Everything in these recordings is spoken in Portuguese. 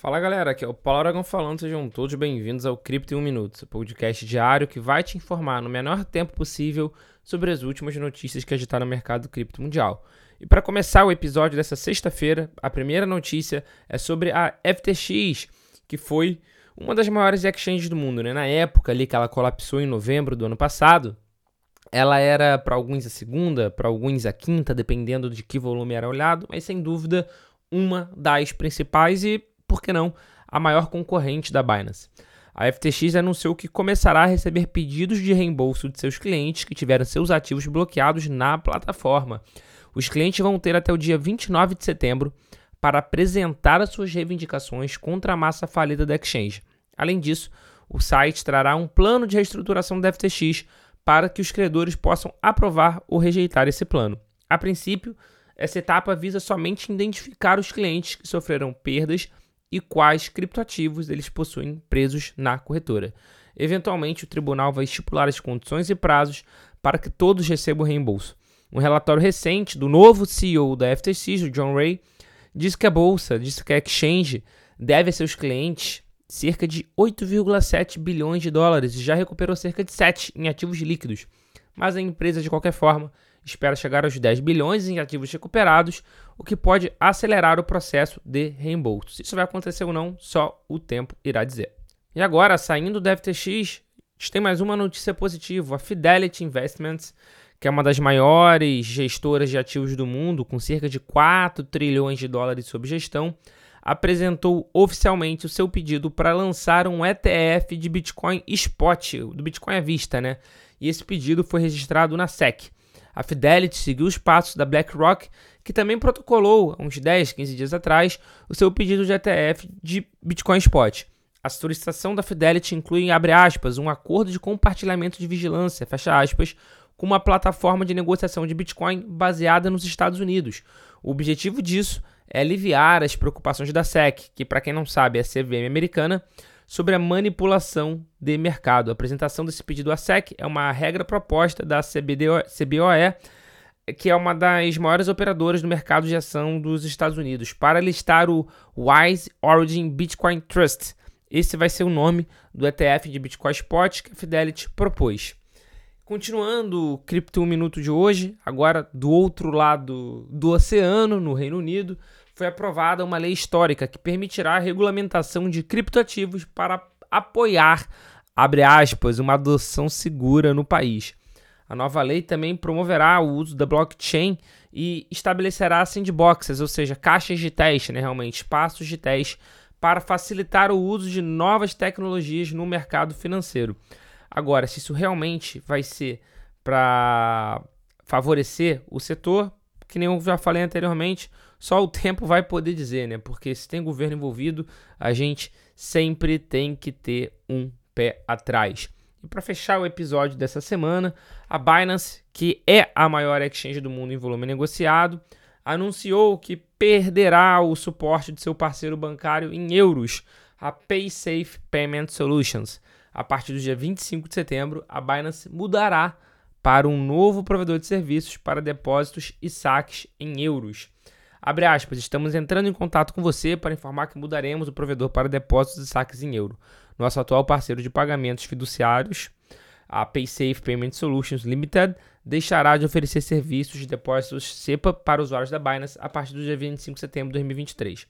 Fala galera, aqui é o Paulo Aragão falando, sejam todos bem-vindos ao Cripto em 1 Minuto, podcast diário que vai te informar no menor tempo possível sobre as últimas notícias que agitaram o mercado cripto mundial. E para começar o episódio dessa sexta-feira, a primeira notícia é sobre a FTX, que foi uma das maiores exchanges do mundo, né? Na época ali que ela colapsou em novembro do ano passado, ela era para alguns a segunda, para alguns a quinta, dependendo de que volume era olhado, mas sem dúvida uma das principais e por que não, a maior concorrente da Binance. A FTX anunciou que começará a receber pedidos de reembolso de seus clientes que tiveram seus ativos bloqueados na plataforma. Os clientes vão ter até o dia 29 de setembro para apresentar as suas reivindicações contra a massa falida da exchange. Além disso, o site trará um plano de reestruturação da FTX para que os credores possam aprovar ou rejeitar esse plano. A princípio, essa etapa visa somente identificar os clientes que sofreram perdas e quais criptoativos eles possuem presos na corretora. Eventualmente, o tribunal vai estipular as condições e prazos para que todos recebam reembolso. Um relatório recente do novo CEO da FTX, o John Ray, diz que a bolsa, diz que a exchange deve a seus clientes cerca de 8,7 bilhões de dólares e já recuperou cerca de 7 em ativos líquidos. Mas a empresa, de qualquer forma, espera chegar aos 10 bilhões em ativos recuperados, o que pode acelerar o processo de reembolso. Se isso vai acontecer ou não, só o tempo irá dizer. E agora, saindo do FTX, tem mais uma notícia positiva. A Fidelity Investments, que é uma das maiores gestoras de ativos do mundo, com cerca de 4 trilhões de dólares sob gestão, apresentou oficialmente o seu pedido para lançar um ETF de Bitcoin Spot, do Bitcoin à vista, né? E esse pedido foi registrado na SEC. A Fidelity seguiu os passos da BlackRock, que também protocolou, uns 10, 15 dias atrás, o seu pedido de ETF de Bitcoin Spot. A solicitação da Fidelity inclui, abre aspas, um acordo de compartilhamento de vigilância, fecha aspas, com uma plataforma de negociação de Bitcoin baseada nos Estados Unidos. O objetivo disso é aliviar as preocupações da SEC, que, para quem não sabe, é a CVM americana, sobre a manipulação de mercado. A apresentação desse pedido à SEC é uma regra proposta da CBDO, CBOE, que é uma das maiores operadoras do mercado de ação dos Estados Unidos, para listar o Wise Origin Bitcoin Trust. Esse vai ser o nome do ETF de Bitcoin Spot que a Fidelity propôs. Continuando o Cripto 1 Minuto de hoje, agora do outro lado do oceano, no Reino Unido, foi aprovada uma lei histórica que permitirá a regulamentação de criptoativos para apoiar, abre aspas, uma adoção segura no país. A nova lei também promoverá o uso da blockchain e estabelecerá sandboxes, ou seja, caixas de teste, né, realmente, espaços de teste, para facilitar o uso de novas tecnologias no mercado financeiro. Agora, se isso realmente vai ser para favorecer o setor, que nem eu já falei anteriormente, só o tempo vai poder dizer, né? Porque se tem governo envolvido, a gente sempre tem que ter um pé atrás. E para fechar o episódio dessa semana, a Binance, que é a maior exchange do mundo em volume negociado, anunciou que perderá o suporte de seu parceiro bancário em euros, a PaySafe Payment Solutions. A partir do dia 25 de setembro, a Binance mudará para um novo provedor de serviços para depósitos e saques em euros. Abre aspas, estamos entrando em contato com você para informar que mudaremos o provedor para depósitos e saques em euro. Nosso atual parceiro de pagamentos fiduciários, a PaySafe Payment Solutions Limited, deixará de oferecer serviços de depósitos SEPA para usuários da Binance a partir do dia 25 de setembro de 2023.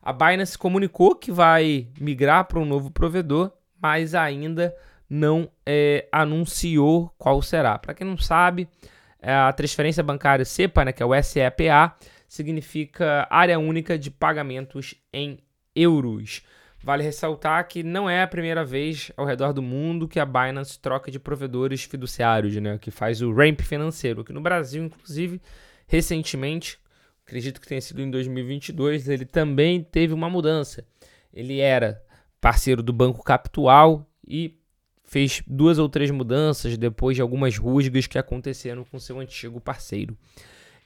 A Binance comunicou que vai migrar para um novo provedor, mas ainda não é, anunciou qual será. Para quem não sabe, é, a transferência bancária SEPA, né, que é o SEPA, significa área única de pagamentos em euros. Vale ressaltar que não é a primeira vez ao redor do mundo que a Binance troca de provedores fiduciários, né, que faz o ramp financeiro. Aqui no Brasil, inclusive, recentemente, acredito que tenha sido em 2022, ele também teve uma mudança. Ele era parceiro do Banco Capital e fez duas ou três mudanças depois de algumas rusgas que aconteceram com seu antigo parceiro.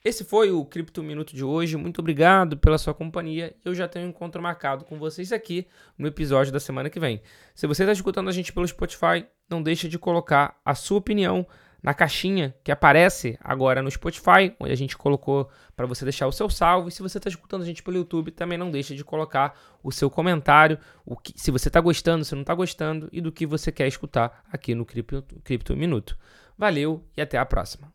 Esse foi o Cripto Minuto de hoje. Muito obrigado pela sua companhia. Eu já tenho um encontro marcado com vocês aqui no episódio da semana que vem. Se você está escutando a gente pelo Spotify, não deixe de colocar a sua opinião na caixinha que aparece agora no Spotify, onde a gente colocou para você deixar o seu salvo. E se você está escutando a gente pelo YouTube, também não deixa de colocar o seu comentário, o que, se você está gostando, se não está gostando e do que você quer escutar aqui no Cripto, Cripto Minuto. Valeu e até a próxima.